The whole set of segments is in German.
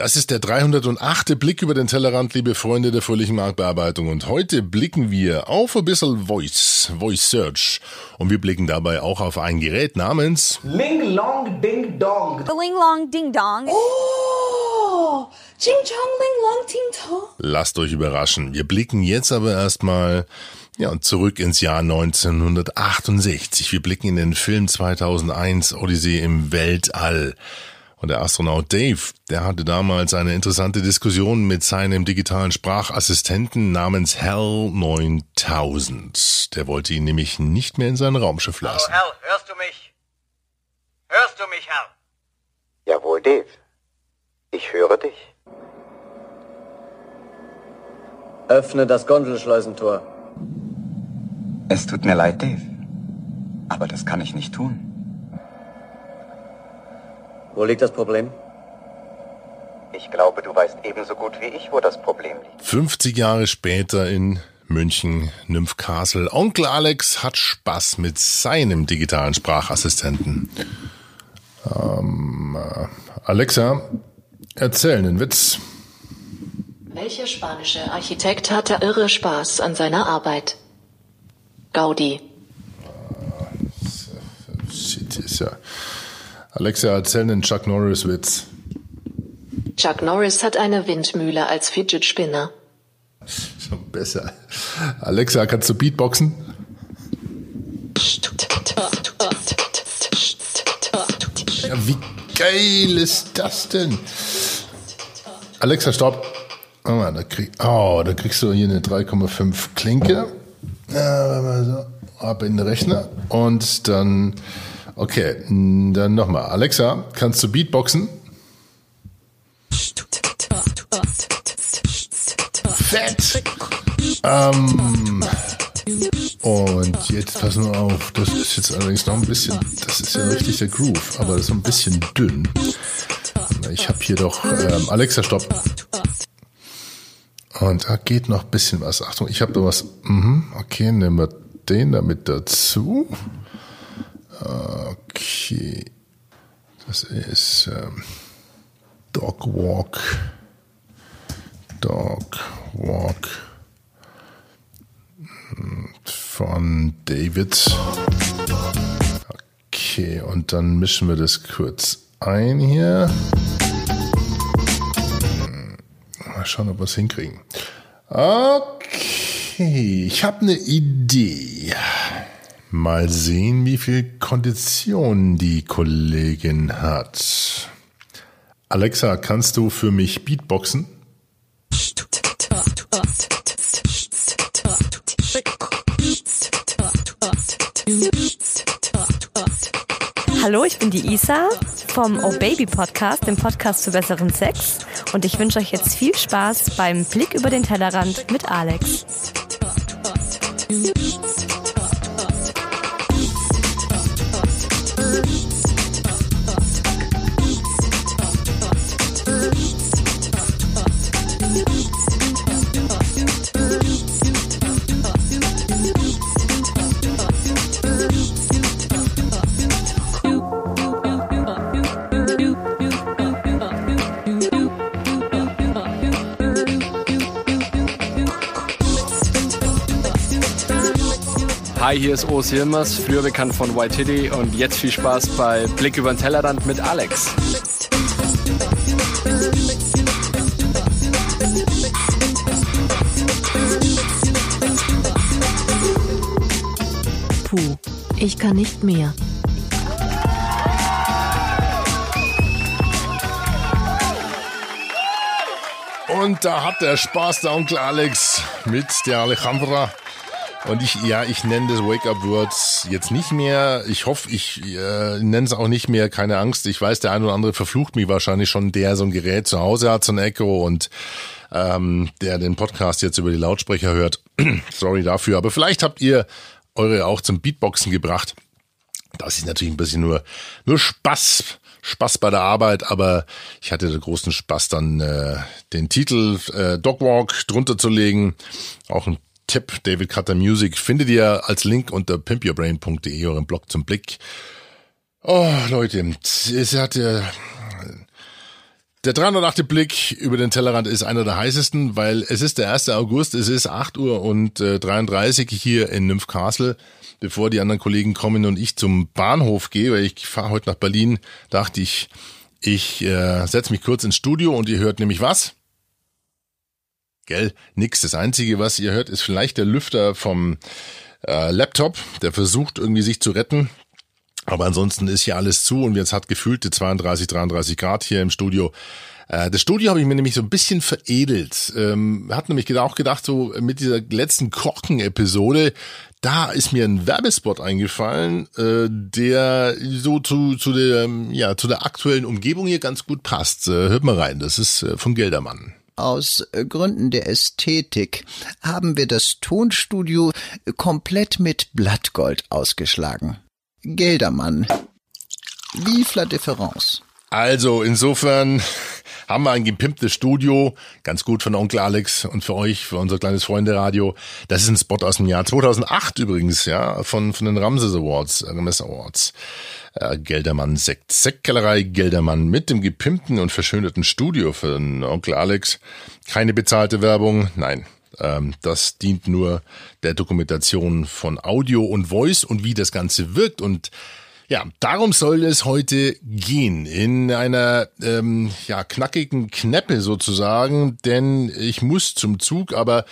Das ist der 308. Blick über den Tellerrand, liebe Freunde der fröhlichen Marktbearbeitung. Und heute blicken wir auf ein bisschen Voice, Voice Search. Und wir blicken dabei auch auf ein Gerät namens Ling Long Ding Dong. Ling Long Ding Dong. Oh, Ching Chong Ling Long Ting Tong. Lasst euch überraschen. Wir blicken jetzt aber erstmal ja, zurück ins Jahr 1968. Wir blicken in den Film 2001 Odyssee im Weltall. Und der Astronaut Dave, der hatte damals eine interessante Diskussion mit seinem digitalen Sprachassistenten namens Hell 9000. Der wollte ihn nämlich nicht mehr in sein Raumschiff lassen. Hallo, Hal, hörst du mich? Hörst du mich, Hal? Jawohl, Dave. Ich höre dich. Öffne das Gondelschleusentor. Es tut mir leid, Dave. Aber das kann ich nicht tun. Wo liegt das Problem? Ich glaube, du weißt ebenso gut wie ich, wo das Problem liegt. 50 Jahre später in München, Nymph Castle. Onkel Alex hat Spaß mit seinem digitalen Sprachassistenten. Ähm, äh, Alexa, erzähl einen Witz. Welcher spanische Architekt hatte irre Spaß an seiner Arbeit? Gaudi. Shit, ist ja. Alexa, erzähl einen Chuck Norris Witz. Chuck Norris hat eine Windmühle als Fidget Spinner. Schon besser. Alexa, kannst du Beatboxen? Ja, wie geil ist das denn? Alexa, stopp. Oh, Mann, da, krieg, oh, da kriegst du hier eine 3,5 Klinke. Ja, so. Ab in den Rechner. Und dann, okay, dann nochmal. Alexa, kannst du Beatboxen? Fett! Ähm, und jetzt pass nur auf, das ist jetzt allerdings noch ein bisschen, das ist ja richtig der Groove, aber ist ein bisschen dünn. Ich habe hier doch, ähm, Alexa, stopp. Und da geht noch ein bisschen was. Achtung, ich habe da was. Mhm, okay, nehmen wir den damit dazu. Okay. Das ist ähm, Dog Walk. Dog Walk von David. Okay, und dann mischen wir das kurz ein hier. Mal schauen, ob wir es hinkriegen. Okay, ich habe eine Idee. Mal sehen, wie viel Kondition die Kollegin hat. Alexa, kannst du für mich Beatboxen? Hallo, ich bin die Isa vom Oh Baby Podcast, dem Podcast zu besseren Sex. Und ich wünsche euch jetzt viel Spaß beim Blick über den Tellerrand mit Alex. Hi, hier ist Urs Hilmers, früher bekannt von White Hitty und jetzt viel Spaß bei Blick über den Tellerrand mit Alex. Puh, ich kann nicht mehr. Und da hat der Spaß der Onkel Alex mit der Alejandra. Und ich, ja, ich nenne das Wake-up-Words jetzt nicht mehr. Ich hoffe, ich äh, nenne es auch nicht mehr. Keine Angst. Ich weiß, der eine oder andere verflucht mich wahrscheinlich schon, der so ein Gerät zu Hause hat, so ein Echo und ähm, der den Podcast jetzt über die Lautsprecher hört. Sorry dafür. Aber vielleicht habt ihr eure auch zum Beatboxen gebracht. Das ist natürlich ein bisschen nur, nur Spaß. Spaß bei der Arbeit, aber ich hatte den großen Spaß, dann äh, den Titel äh, Dogwalk drunter zu legen. Auch ein Tipp, David Cutter Music, findet ihr als Link unter pimpyourbrain.de, eurem Blog zum Blick. Oh, Leute, es hat ja Der 308. Blick über den Tellerrand ist einer der heißesten, weil es ist der 1. August, es ist 8 Uhr und äh, 33 hier in Nymphcastle. Bevor die anderen Kollegen kommen und ich zum Bahnhof gehe, weil ich fahre heute nach Berlin, dachte ich, ich äh, setze mich kurz ins Studio und ihr hört nämlich was? Gell, nix. Das Einzige, was ihr hört, ist vielleicht der Lüfter vom äh, Laptop, der versucht irgendwie sich zu retten. Aber ansonsten ist hier alles zu und jetzt hat gefühlte 32, 33 Grad hier im Studio. Äh, das Studio habe ich mir nämlich so ein bisschen veredelt. Ähm, hat nämlich auch gedacht, so mit dieser letzten Kochen-Episode, da ist mir ein Werbespot eingefallen, äh, der so zu, zu, der, ja, zu der aktuellen Umgebung hier ganz gut passt. Äh, hört mal rein, das ist äh, von Geldermann. Aus Gründen der Ästhetik haben wir das Tonstudio komplett mit Blattgold ausgeschlagen. Geldermann. Vive la différence. Also insofern haben wir ein gepimptes Studio, ganz gut von Onkel Alex und für euch, für unser kleines Freunde-Radio. Das ist ein Spot aus dem Jahr 2008 übrigens, ja, von, von den Ramses Awards, Ramses Awards. Äh, Geldermann Sekt, Sektkellerei Geldermann mit dem gepimpten und verschönerten Studio für den Onkel Alex. Keine bezahlte Werbung, nein, ähm, das dient nur der Dokumentation von Audio und Voice und wie das Ganze wirkt. Und ja, darum soll es heute gehen. In einer ähm, ja, knackigen Kneppe sozusagen, denn ich muss zum Zug, aber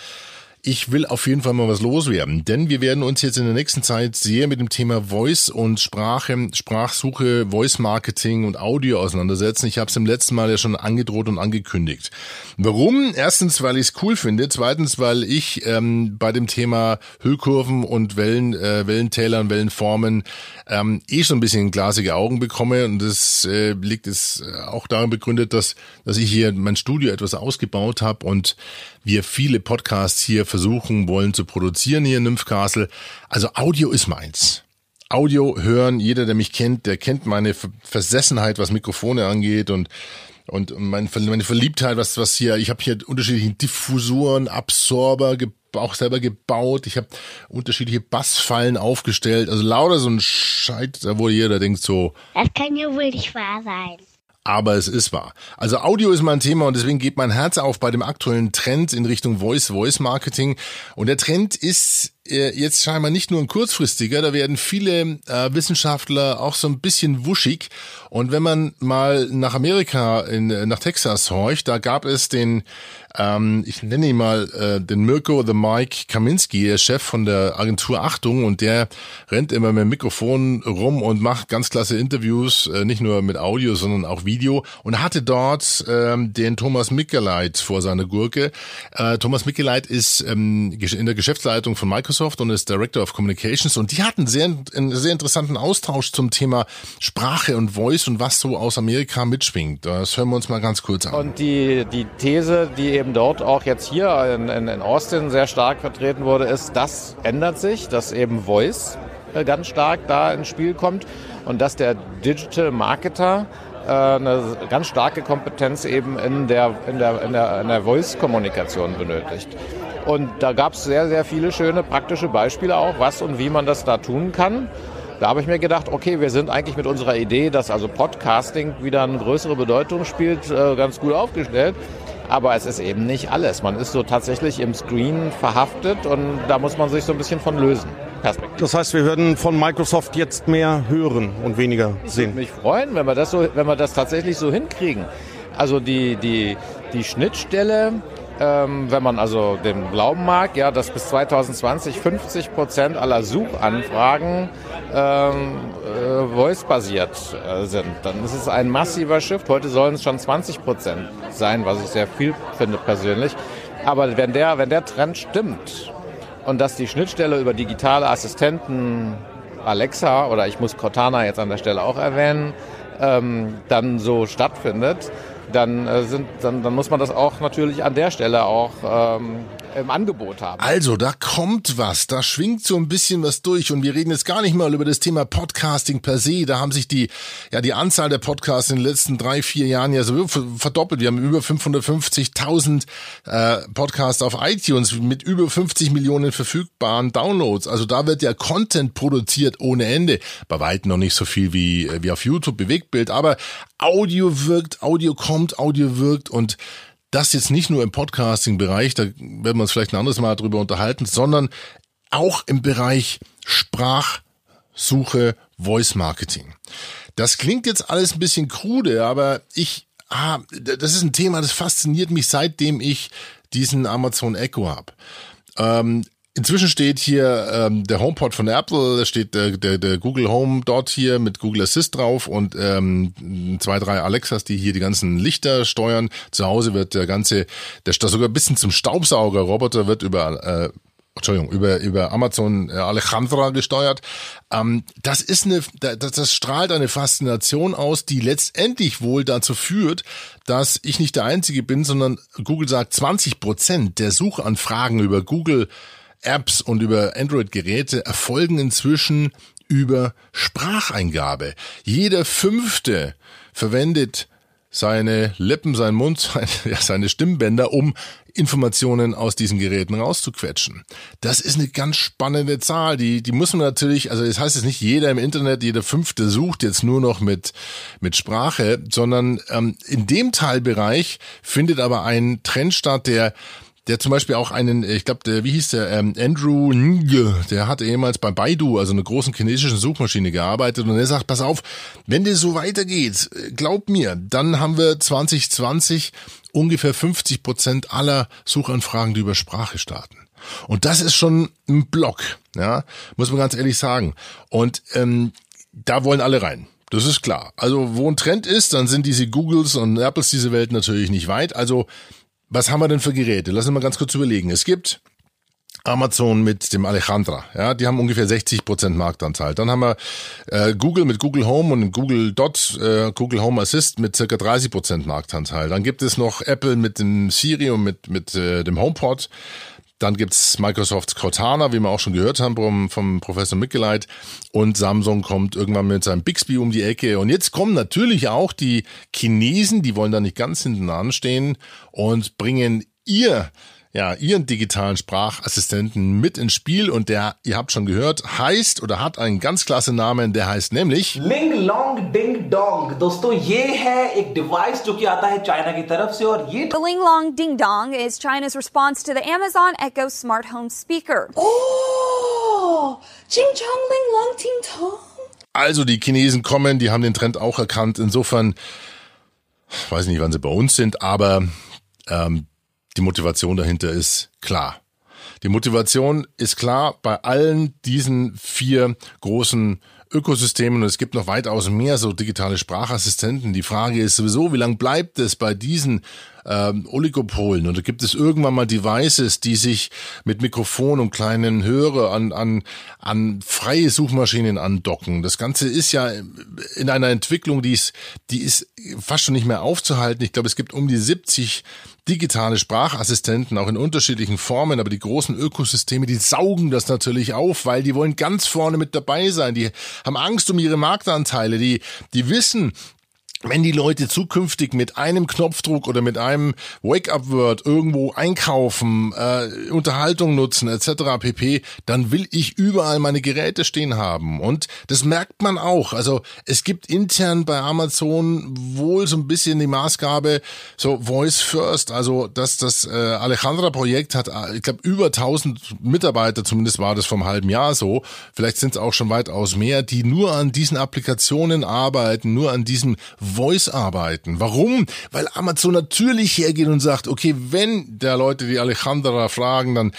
ich will auf jeden Fall mal was loswerden, denn wir werden uns jetzt in der nächsten Zeit sehr mit dem Thema Voice und Sprache, Sprachsuche, Voice Marketing und Audio auseinandersetzen. Ich habe es im letzten Mal ja schon angedroht und angekündigt. Warum? Erstens, weil ich es cool finde. Zweitens, weil ich ähm, bei dem Thema Hüllkurven und Wellen, äh, Wellentälern, Wellenformen ähm, eh schon ein bisschen glasige Augen bekomme und das äh, liegt es äh, auch darin begründet, dass dass ich hier mein Studio etwas ausgebaut habe und wir viele Podcasts hier versuchen wollen zu produzieren hier in Nymphcastle. Also Audio ist meins. Audio hören, jeder, der mich kennt, der kennt meine Versessenheit, was Mikrofone angeht und und meine Verliebtheit, was was hier, ich habe hier unterschiedliche Diffusoren, Absorber auch selber gebaut. Ich habe unterschiedliche Bassfallen aufgestellt. Also lauter so ein Scheit, da wurde jeder denkt so. Das kann ja wohl nicht wahr sein aber es ist wahr. Also Audio ist mein Thema und deswegen geht mein Herz auf bei dem aktuellen Trend in Richtung Voice, Voice Marketing. Und der Trend ist jetzt scheinbar nicht nur ein kurzfristiger, da werden viele äh, Wissenschaftler auch so ein bisschen wuschig. Und wenn man mal nach Amerika, in, nach Texas horcht, da gab es den ähm, ich nenne ihn mal äh, den Mirko the Mike Kaminski, der Chef von der Agentur Achtung und der rennt immer mit dem Mikrofon rum und macht ganz klasse Interviews, äh, nicht nur mit Audio, sondern auch Video und hatte dort ähm, den Thomas Mickeleit vor seiner Gurke. Äh, Thomas Mickeleit ist ähm, in der Geschäftsleitung von Microsoft und ist Director of Communications und die hatten sehr, einen sehr interessanten Austausch zum Thema Sprache und Voice und was so aus Amerika mitschwingt. Das hören wir uns mal ganz kurz an. Und die, die These, die eben dort auch jetzt hier in, in, in Austin sehr stark vertreten wurde, ist, das ändert sich, dass eben Voice äh, ganz stark da ins Spiel kommt und dass der Digital Marketer äh, eine ganz starke Kompetenz eben in der, in der, in der, in der Voice-Kommunikation benötigt. Und da gab es sehr, sehr viele schöne praktische Beispiele auch, was und wie man das da tun kann. Da habe ich mir gedacht, okay, wir sind eigentlich mit unserer Idee, dass also Podcasting wieder eine größere Bedeutung spielt, äh, ganz gut aufgestellt. Aber es ist eben nicht alles. Man ist so tatsächlich im Screen verhaftet und da muss man sich so ein bisschen von lösen. Das heißt, wir werden von Microsoft jetzt mehr hören und weniger sehen. Ich würde mich freuen, wenn wir das so, wenn wir das tatsächlich so hinkriegen. Also die, die, die Schnittstelle ähm, wenn man also dem glauben mag, ja, dass bis 2020 50 Prozent aller Suchanfragen ähm, äh, voice-basiert äh, sind. Dann ist es ein massiver Shift. Heute sollen es schon 20 Prozent sein, was ich sehr viel finde persönlich. Aber wenn der, wenn der Trend stimmt und dass die Schnittstelle über digitale Assistenten Alexa oder ich muss Cortana jetzt an der Stelle auch erwähnen, ähm, dann so stattfindet, dann, äh, sind, dann, dann muss man das auch natürlich an der Stelle auch ähm, im Angebot haben. Also, da kommt was, da schwingt so ein bisschen was durch und wir reden jetzt gar nicht mal über das Thema Podcasting per se. Da haben sich die, ja, die Anzahl der Podcasts in den letzten drei, vier Jahren ja so verdoppelt. Wir haben über 550.000 äh, Podcasts auf iTunes mit über 50 Millionen verfügbaren Downloads. Also da wird ja Content produziert ohne Ende. Bei weitem noch nicht so viel wie, äh, wie auf YouTube, Bewegtbild, aber Audio wirkt, Audio kommt, Audio wirkt und das jetzt nicht nur im Podcasting-Bereich, da werden wir uns vielleicht ein anderes Mal drüber unterhalten, sondern auch im Bereich Sprachsuche, Voice Marketing. Das klingt jetzt alles ein bisschen krude, aber ich, ah, das ist ein Thema, das fasziniert mich seitdem ich diesen Amazon Echo habe. Ähm, Inzwischen steht hier ähm, der HomePod von Apple, da steht der, der, der Google Home dort hier mit Google Assist drauf und ähm, zwei, drei Alexas, die hier die ganzen Lichter steuern. Zu Hause wird der ganze, der sogar bisschen zum Staubsauger-Roboter wird über äh, Entschuldigung, über, über Amazon äh, Alejandra gesteuert. Ähm, das ist eine, das, das strahlt eine Faszination aus, die letztendlich wohl dazu führt, dass ich nicht der Einzige bin, sondern Google sagt 20 Prozent der Suchanfragen über Google Apps und über Android-Geräte erfolgen inzwischen über Spracheingabe. Jeder fünfte verwendet seine Lippen, seinen Mund, seine, ja, seine Stimmbänder, um Informationen aus diesen Geräten rauszuquetschen. Das ist eine ganz spannende Zahl. Die, die muss man natürlich, also das heißt jetzt nicht jeder im Internet, jeder Fünfte sucht jetzt nur noch mit, mit Sprache, sondern ähm, in dem Teilbereich findet aber ein Trend statt, der der zum Beispiel auch einen, ich glaube, der, wie hieß der, ähm, Andrew Ng, der hatte ehemals bei Baidu, also einer großen chinesischen Suchmaschine gearbeitet und er sagt, pass auf, wenn das so weitergeht, glaub mir, dann haben wir 2020 ungefähr 50 Prozent aller Suchanfragen, die über Sprache starten. Und das ist schon ein Block, ja, muss man ganz ehrlich sagen. Und ähm, da wollen alle rein. Das ist klar. Also wo ein Trend ist, dann sind diese Googles und Apples diese Welt natürlich nicht weit. Also was haben wir denn für Geräte? Lass uns mal ganz kurz überlegen. Es gibt Amazon mit dem Alejandra, ja, die haben ungefähr 60 Prozent Marktanteil. Dann haben wir äh, Google mit Google Home und Google Dot, äh, Google Home Assist mit circa 30 Prozent Marktanteil. Dann gibt es noch Apple mit dem Siri und mit mit äh, dem HomePod. Dann gibt's Microsofts Cortana, wie wir auch schon gehört haben vom, Professor Mickeleit. Und Samsung kommt irgendwann mit seinem Bixby um die Ecke. Und jetzt kommen natürlich auch die Chinesen, die wollen da nicht ganz hinten anstehen und bringen ihr ja, ihren digitalen Sprachassistenten mit ins Spiel und der, ihr habt schon gehört, heißt oder hat einen ganz klasse Namen, der heißt nämlich Ling Long Ding Dong. दोस्तों ये है एक डिवाइस जो कि आता है चाइना की तरफ से और ये The Ling Long Ding Dong is China's response to the Amazon Echo smart home speaker. Oh, Ching Chong Ling Long Ting Tong. Also die Chinesen kommen, die haben den Trend auch erkannt. Insofern, ich weiß nicht, wann sie bei uns sind, aber ähm, die Motivation dahinter ist klar. Die Motivation ist klar bei allen diesen vier großen Ökosystemen und es gibt noch weitaus mehr so digitale Sprachassistenten. Die Frage ist sowieso, wie lange bleibt es bei diesen ähm, Oligopolen? Da gibt es irgendwann mal Devices, die sich mit Mikrofon und kleinen Hörer an, an, an freie Suchmaschinen andocken. Das Ganze ist ja in einer Entwicklung, die ist, die ist fast schon nicht mehr aufzuhalten. Ich glaube, es gibt um die 70 digitale Sprachassistenten, auch in unterschiedlichen Formen, aber die großen Ökosysteme, die saugen das natürlich auf, weil die wollen ganz vorne mit dabei sein. Die haben Angst um ihre Marktanteile, die, die wissen, wenn die Leute zukünftig mit einem Knopfdruck oder mit einem Wake-up-Word irgendwo einkaufen, äh, Unterhaltung nutzen etc. pp, dann will ich überall meine Geräte stehen haben. Und das merkt man auch. Also es gibt intern bei Amazon wohl so ein bisschen die Maßgabe, so Voice First. Also dass das äh, Alejandra-Projekt hat, äh, ich glaube, über 1000 Mitarbeiter, zumindest war das vom halben Jahr so. Vielleicht sind es auch schon weitaus mehr, die nur an diesen Applikationen arbeiten, nur an diesem Voice arbeiten. Warum? Weil Amazon natürlich hergeht und sagt, okay, wenn der Leute die Alejandra fragen, dann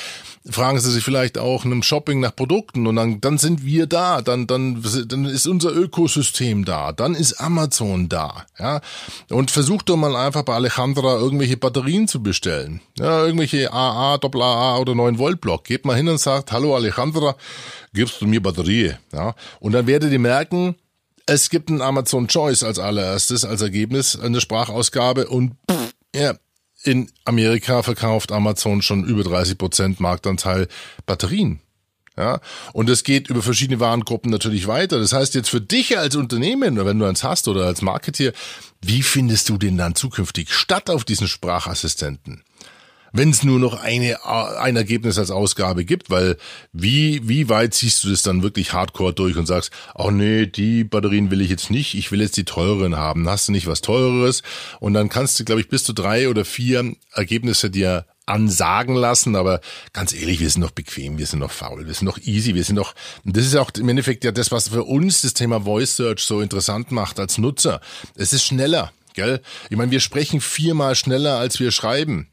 fragen sie sich vielleicht auch einem Shopping nach Produkten und dann, dann sind wir da, dann, dann, dann ist unser Ökosystem da, dann ist Amazon da, ja. Und versucht doch mal einfach bei Alejandra irgendwelche Batterien zu bestellen. Ja, irgendwelche AA, AA oder 9 Volt Block. Geht mal hin und sagt, hallo Alejandra, gibst du mir Batterie, ja. Und dann werdet ihr merken, es gibt einen Amazon Choice als allererstes, als Ergebnis, eine Sprachausgabe und ja, in Amerika verkauft Amazon schon über 30 Prozent Marktanteil Batterien. Ja, und es geht über verschiedene Warengruppen natürlich weiter. Das heißt jetzt für dich als Unternehmen, wenn du eins hast oder als Marketeer, wie findest du den dann zukünftig statt auf diesen Sprachassistenten? Wenn es nur noch eine, ein Ergebnis als Ausgabe gibt, weil wie, wie weit ziehst du das dann wirklich hardcore durch und sagst, oh nee, die Batterien will ich jetzt nicht, ich will jetzt die teureren haben, hast du nicht was teureres und dann kannst du, glaube ich, bis zu drei oder vier Ergebnisse dir ansagen lassen, aber ganz ehrlich, wir sind noch bequem, wir sind noch faul, wir sind noch easy, wir sind noch, und das ist auch im Endeffekt ja das, was für uns das Thema Voice Search so interessant macht als Nutzer. Es ist schneller, gell? Ich meine, wir sprechen viermal schneller, als wir schreiben.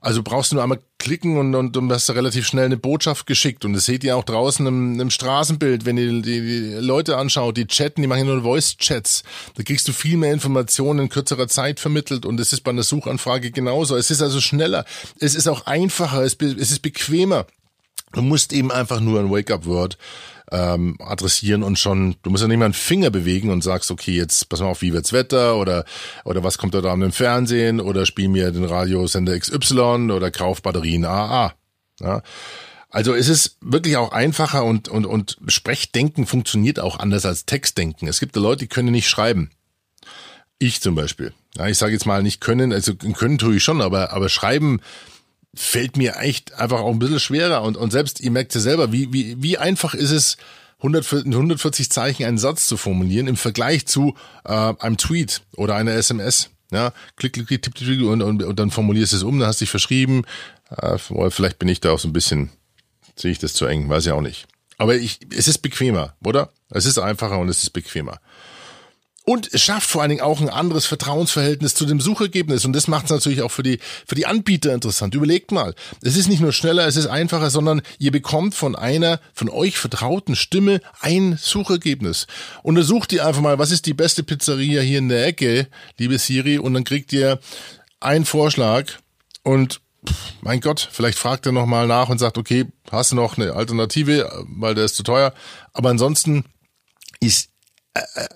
Also brauchst du nur einmal klicken und, und, und hast relativ schnell eine Botschaft geschickt. Und das seht ihr auch draußen im, im Straßenbild, wenn ihr die, die Leute anschaut, die chatten, die machen nur Voice-Chats. Da kriegst du viel mehr Informationen in kürzerer Zeit vermittelt und es ist bei einer Suchanfrage genauso. Es ist also schneller, es ist auch einfacher, es, es ist bequemer. Du musst eben einfach nur ein Wake-up-Word ähm, adressieren und schon, du musst ja nicht mal einen Finger bewegen und sagst, okay, jetzt pass mal auf, wie wird's Wetter oder oder was kommt da im Fernsehen oder spiel mir den Radiosender XY oder kauf Batterien AA. Ja. Also es ist wirklich auch einfacher und, und, und Sprechdenken funktioniert auch anders als Textdenken. Es gibt Leute, die können nicht schreiben. Ich zum Beispiel. Ja, ich sage jetzt mal nicht können, also können tue ich schon, aber, aber schreiben fällt mir echt einfach auch ein bisschen schwerer. Und, und selbst, ihr merkt ja selber, wie, wie, wie einfach ist es, 140 Zeichen einen Satz zu formulieren im Vergleich zu äh, einem Tweet oder einer SMS. Ja, klick, klick, klick, tipp, tipp, und, und, und dann formulierst du es um, dann hast du dich verschrieben. Äh, vielleicht bin ich da auch so ein bisschen, sehe ich das zu eng, weiß ich auch nicht. Aber ich, es ist bequemer, oder? Es ist einfacher und es ist bequemer. Und es schafft vor allen Dingen auch ein anderes Vertrauensverhältnis zu dem Suchergebnis. Und das macht es natürlich auch für die, für die Anbieter interessant. Überlegt mal. Es ist nicht nur schneller, es ist einfacher, sondern ihr bekommt von einer von euch vertrauten Stimme ein Suchergebnis. Untersucht ihr einfach mal, was ist die beste Pizzeria hier in der Ecke, liebe Siri, und dann kriegt ihr einen Vorschlag und mein Gott, vielleicht fragt er nochmal nach und sagt, okay, hast du noch eine Alternative, weil der ist zu teuer. Aber ansonsten ist äh, äh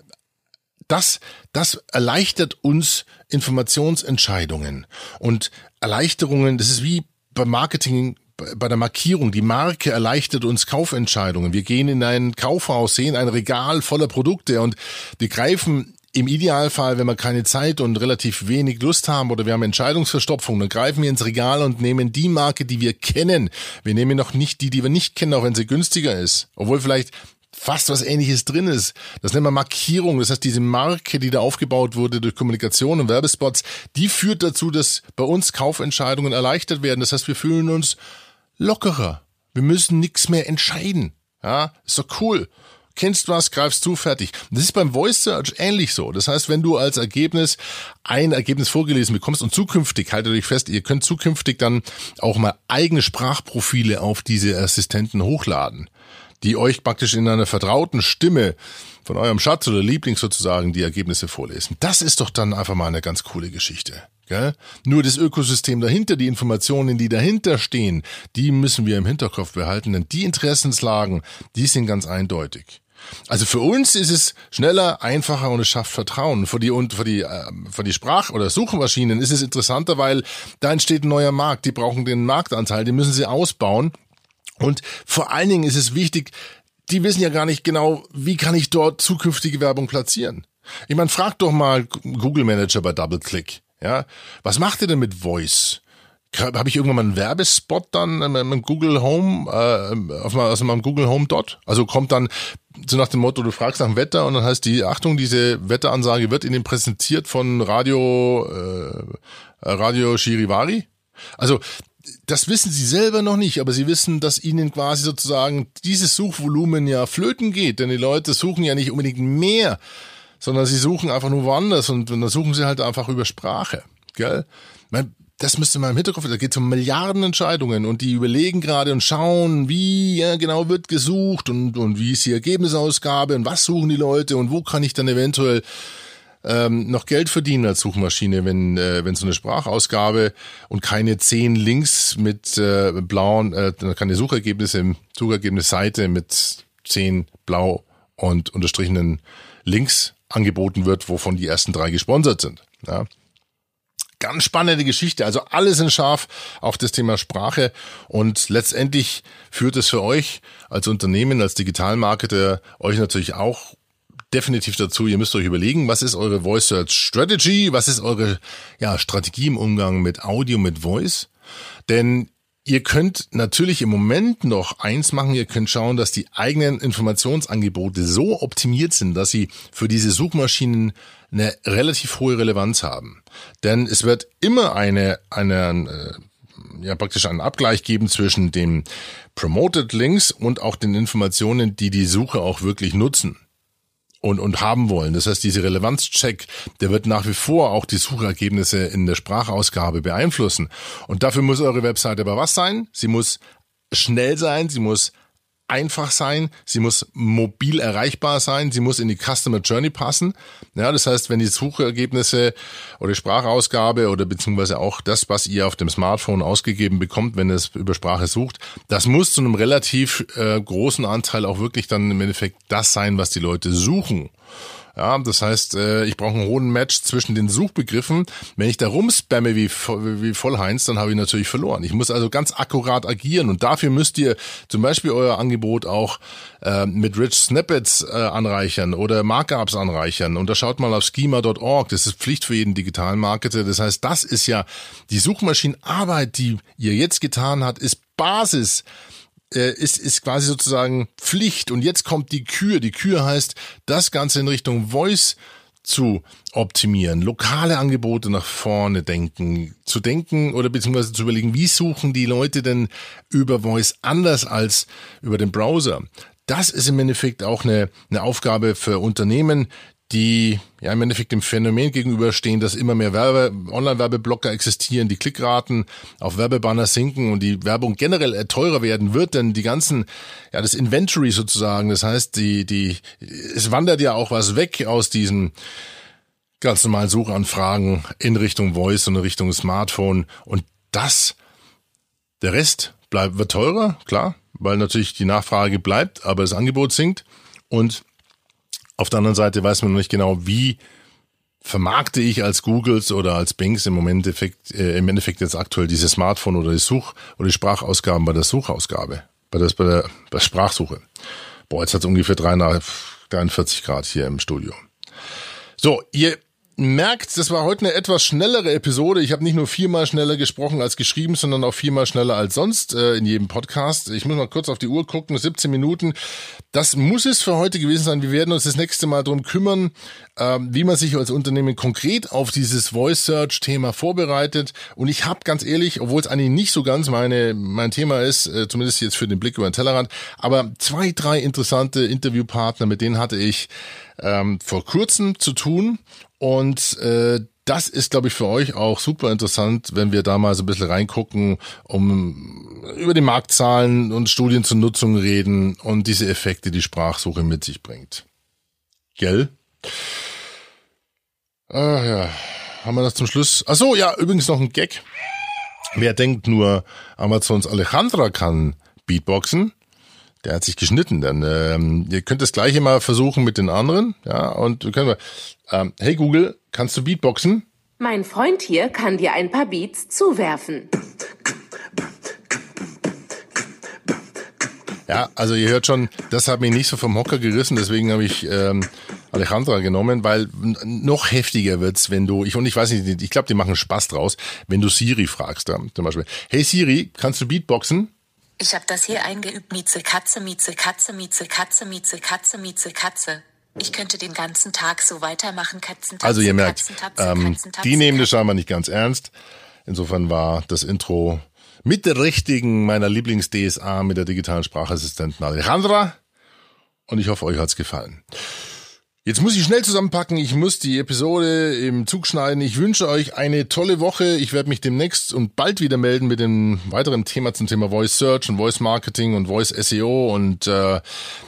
das, das erleichtert uns Informationsentscheidungen und Erleichterungen, das ist wie beim Marketing bei der Markierung, die Marke erleichtert uns Kaufentscheidungen. Wir gehen in ein Kaufhaus, sehen ein Regal voller Produkte und wir greifen im Idealfall, wenn wir keine Zeit und relativ wenig Lust haben oder wir haben Entscheidungsverstopfung, dann greifen wir ins Regal und nehmen die Marke, die wir kennen. Wir nehmen noch nicht die, die wir nicht kennen, auch wenn sie günstiger ist. Obwohl vielleicht fast was ähnliches drin ist. Das nennt man Markierung. Das heißt, diese Marke, die da aufgebaut wurde durch Kommunikation und Werbespots, die führt dazu, dass bei uns Kaufentscheidungen erleichtert werden. Das heißt, wir fühlen uns lockerer. Wir müssen nichts mehr entscheiden. Ja, ist doch cool. Kennst was, greifst du, fertig. Das ist beim Voice Search ähnlich so. Das heißt, wenn du als Ergebnis ein Ergebnis vorgelesen bekommst und zukünftig, haltet euch fest, ihr könnt zukünftig dann auch mal eigene Sprachprofile auf diese Assistenten hochladen die euch praktisch in einer vertrauten Stimme von eurem Schatz oder Liebling sozusagen die Ergebnisse vorlesen. Das ist doch dann einfach mal eine ganz coole Geschichte. Gell? Nur das Ökosystem dahinter, die Informationen, die dahinter stehen, die müssen wir im Hinterkopf behalten, denn die Interessenslagen, die sind ganz eindeutig. Also für uns ist es schneller, einfacher und es schafft Vertrauen. Für die und für die äh, für die Sprach- oder Suchmaschinen ist es interessanter, weil da entsteht ein neuer Markt. Die brauchen den Marktanteil, den müssen sie ausbauen und vor allen Dingen ist es wichtig, die wissen ja gar nicht genau, wie kann ich dort zukünftige Werbung platzieren. Ich meine, frag doch mal Google Manager bei DoubleClick. Ja, was macht ihr denn mit Voice? Habe ich irgendwann mal einen Werbespot dann mit Google Home, äh, auf mal, also meinem Google Home Dot? Also kommt dann so nach dem Motto, du fragst nach dem Wetter und dann heißt die, Achtung, diese Wetteransage wird Ihnen präsentiert von Radio, äh, Radio Shirivari. Also das wissen sie selber noch nicht, aber sie wissen, dass ihnen quasi sozusagen dieses Suchvolumen ja flöten geht, denn die Leute suchen ja nicht unbedingt mehr, sondern sie suchen einfach nur woanders und, dann suchen sie halt einfach über Sprache, gell? Das müsste man im Hinterkopf, da geht es um Milliardenentscheidungen und die überlegen gerade und schauen, wie ja, genau wird gesucht und, und wie ist die Ergebnisausgabe und was suchen die Leute und wo kann ich dann eventuell ähm, noch Geld verdienen als Suchmaschine, wenn, äh, wenn so eine Sprachausgabe und keine zehn Links mit äh, blauen, äh, keine Suchergebnisse im Suchergebnisseite mit zehn blau und unterstrichenen Links angeboten wird, wovon die ersten drei gesponsert sind. Ja. Ganz spannende Geschichte. Also alle sind scharf auf das Thema Sprache und letztendlich führt es für euch als Unternehmen, als Digitalmarketer euch natürlich auch definitiv dazu, ihr müsst euch überlegen, was ist eure Voice Search Strategy, was ist eure ja, Strategie im Umgang mit Audio, mit Voice. Denn Ihr könnt natürlich im Moment noch eins machen, ihr könnt schauen, dass die eigenen Informationsangebote so optimiert sind, dass sie für diese Suchmaschinen eine relativ hohe Relevanz haben. Denn es wird immer eine, eine äh, ja praktisch einen Abgleich geben zwischen den Promoted Links und auch den Informationen, die die Suche auch wirklich nutzen und, und haben wollen. Das heißt, diese Relevanzcheck, der wird nach wie vor auch die Suchergebnisse in der Sprachausgabe beeinflussen. Und dafür muss eure Webseite aber was sein? Sie muss schnell sein, sie muss einfach sein, sie muss mobil erreichbar sein, sie muss in die Customer Journey passen. Ja, das heißt, wenn die Suchergebnisse oder die Sprachausgabe oder beziehungsweise auch das, was ihr auf dem Smartphone ausgegeben bekommt, wenn es über Sprache sucht, das muss zu einem relativ äh, großen Anteil auch wirklich dann im Endeffekt das sein, was die Leute suchen. Ja, das heißt, äh, ich brauche einen hohen Match zwischen den Suchbegriffen. Wenn ich da rumspamme wie, wie Vollheinz, dann habe ich natürlich verloren. Ich muss also ganz akkurat agieren und dafür müsst ihr zum Beispiel euer Angebot auch äh, mit Rich Snippets äh, anreichern oder Markups anreichern. Und da schaut mal auf schema.org. Das ist Pflicht für jeden digitalen Marketer. Das heißt, das ist ja die Suchmaschinenarbeit, die ihr jetzt getan habt, ist Basis äh, ist, ist quasi sozusagen Pflicht. Und jetzt kommt die Kür. Die Kür heißt, das Ganze in Richtung Voice zu optimieren, lokale Angebote nach vorne denken, zu denken oder beziehungsweise zu überlegen, wie suchen die Leute denn über Voice anders als über den Browser. Das ist im Endeffekt auch eine, eine Aufgabe für Unternehmen, die ja im Endeffekt dem Phänomen gegenüberstehen, dass immer mehr Werbe, Online-Werbeblocker existieren, die Klickraten auf Werbebanner sinken und die Werbung generell teurer werden wird, denn die ganzen, ja, das Inventory sozusagen, das heißt, die, die, es wandert ja auch was weg aus diesen ganz normalen Suchanfragen in Richtung Voice und in Richtung Smartphone und das, der Rest bleibt, wird teurer, klar, weil natürlich die Nachfrage bleibt, aber das Angebot sinkt und auf der anderen Seite weiß man noch nicht genau, wie vermarkte ich als Googles oder als Bings im Moment Endeffekt, äh, im Endeffekt jetzt aktuell diese Smartphone oder die Such- oder die Sprachausgaben bei der Suchausgabe, bei der, bei der, bei der Sprachsuche. Boah, jetzt hat es ungefähr 43 Grad hier im Studio. So, ihr merkt, das war heute eine etwas schnellere Episode. Ich habe nicht nur viermal schneller gesprochen als geschrieben, sondern auch viermal schneller als sonst äh, in jedem Podcast. Ich muss mal kurz auf die Uhr gucken, 17 Minuten. Das muss es für heute gewesen sein. Wir werden uns das nächste Mal darum kümmern, äh, wie man sich als Unternehmen konkret auf dieses Voice Search Thema vorbereitet. Und ich habe ganz ehrlich, obwohl es eigentlich nicht so ganz meine mein Thema ist, äh, zumindest jetzt für den Blick über den Tellerrand, aber zwei, drei interessante Interviewpartner, mit denen hatte ich ähm, vor kurzem zu tun und äh, das ist, glaube ich, für euch auch super interessant, wenn wir da mal so ein bisschen reingucken, um über die Marktzahlen und Studien zur Nutzung reden und diese Effekte, die Sprachsuche mit sich bringt. Gell? Ah ja, haben wir das zum Schluss? Ach so, ja, übrigens noch ein Gag. Wer denkt nur, Amazons Alejandra kann Beatboxen? Der hat sich geschnitten. Dann ähm, ihr könnt das gleiche mal versuchen mit den anderen. Ja, und können wir. Ähm, hey Google, kannst du Beatboxen? Mein Freund hier kann dir ein paar Beats zuwerfen. Ja, also ihr hört schon, das hat mich nicht so vom Hocker gerissen, deswegen habe ich ähm, Alejandra genommen, weil noch heftiger wird's, wenn du, ich und ich weiß nicht, ich glaube, die machen Spaß draus, wenn du Siri fragst, ja, zum Beispiel. Hey Siri, kannst du Beatboxen? Ich habe das hier eingeübt. Mieze, Katze, Mieze, Katze, Mieze, Katze, Mieze, Katze, Mieze, Katze. Ich könnte den ganzen Tag so weitermachen. Katzen, Tatzen, Also ihr merkt, Katzen, Tatzen, ähm, Katzen, Tatzen, die nehmen das scheinbar nicht ganz ernst. Insofern war das Intro mit der richtigen meiner Lieblings-DSA mit der digitalen Sprachassistentin Alejandra. Und ich hoffe, euch hat's gefallen. Jetzt muss ich schnell zusammenpacken. Ich muss die Episode im Zug schneiden. Ich wünsche euch eine tolle Woche. Ich werde mich demnächst und bald wieder melden mit dem weiteren Thema zum Thema Voice Search und Voice Marketing und Voice SEO und äh,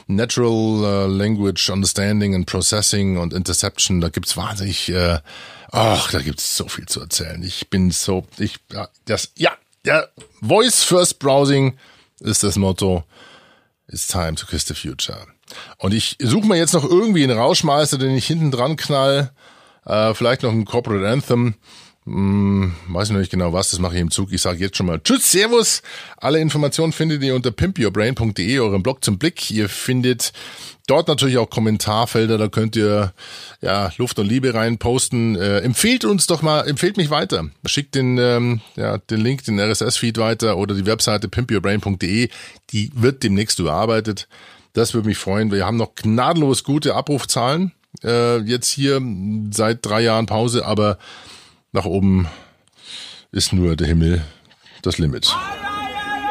Natural äh, Language Understanding and Processing und Interception. Da gibt's wahnsinnig, äh, ach, da gibt's so viel zu erzählen. Ich bin so, ich, ja, das, ja, ja, Voice First Browsing ist das Motto. It's time to kiss the future. Und ich suche mir jetzt noch irgendwie einen Rauschmeister, den ich hinten dran knall. Äh, vielleicht noch ein Corporate Anthem. Hm, weiß ich noch nicht genau was, das mache ich im Zug. Ich sage jetzt schon mal Tschüss, Servus. Alle Informationen findet ihr unter pimpyourbrain.de, eurem Blog zum Blick. Ihr findet dort natürlich auch Kommentarfelder, da könnt ihr ja Luft und Liebe rein posten. Äh, empfehlt uns doch mal, empfehlt mich weiter. Schickt den, ähm, ja, den Link, den RSS-Feed weiter oder die Webseite pimpyourbrain.de. Die wird demnächst überarbeitet. Das würde mich freuen. Wir haben noch gnadenlos gute Abrufzahlen. Äh, jetzt hier seit drei Jahren Pause, aber nach oben ist nur der Himmel das Limit.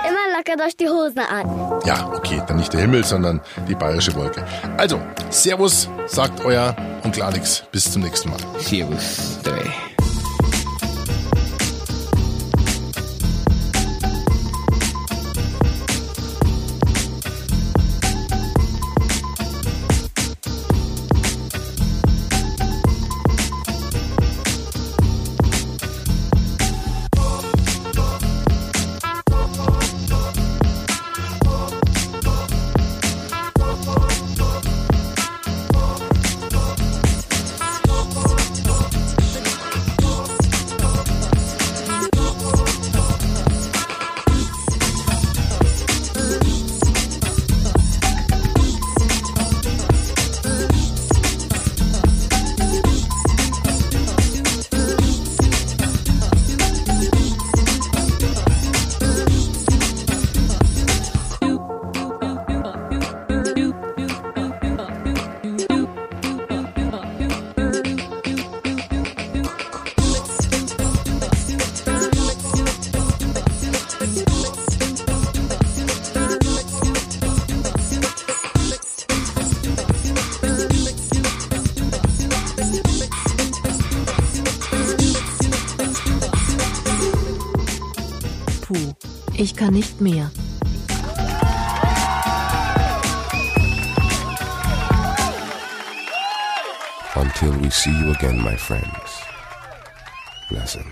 Immer lockert euch die Hosen an. Ja, okay, dann nicht der Himmel, sondern die bayerische Wolke. Also, Servus, sagt euer Onkel Alex. Bis zum nächsten Mal. Servus, drei. Nicht mehr. Until we see you again, my friends. Blessings.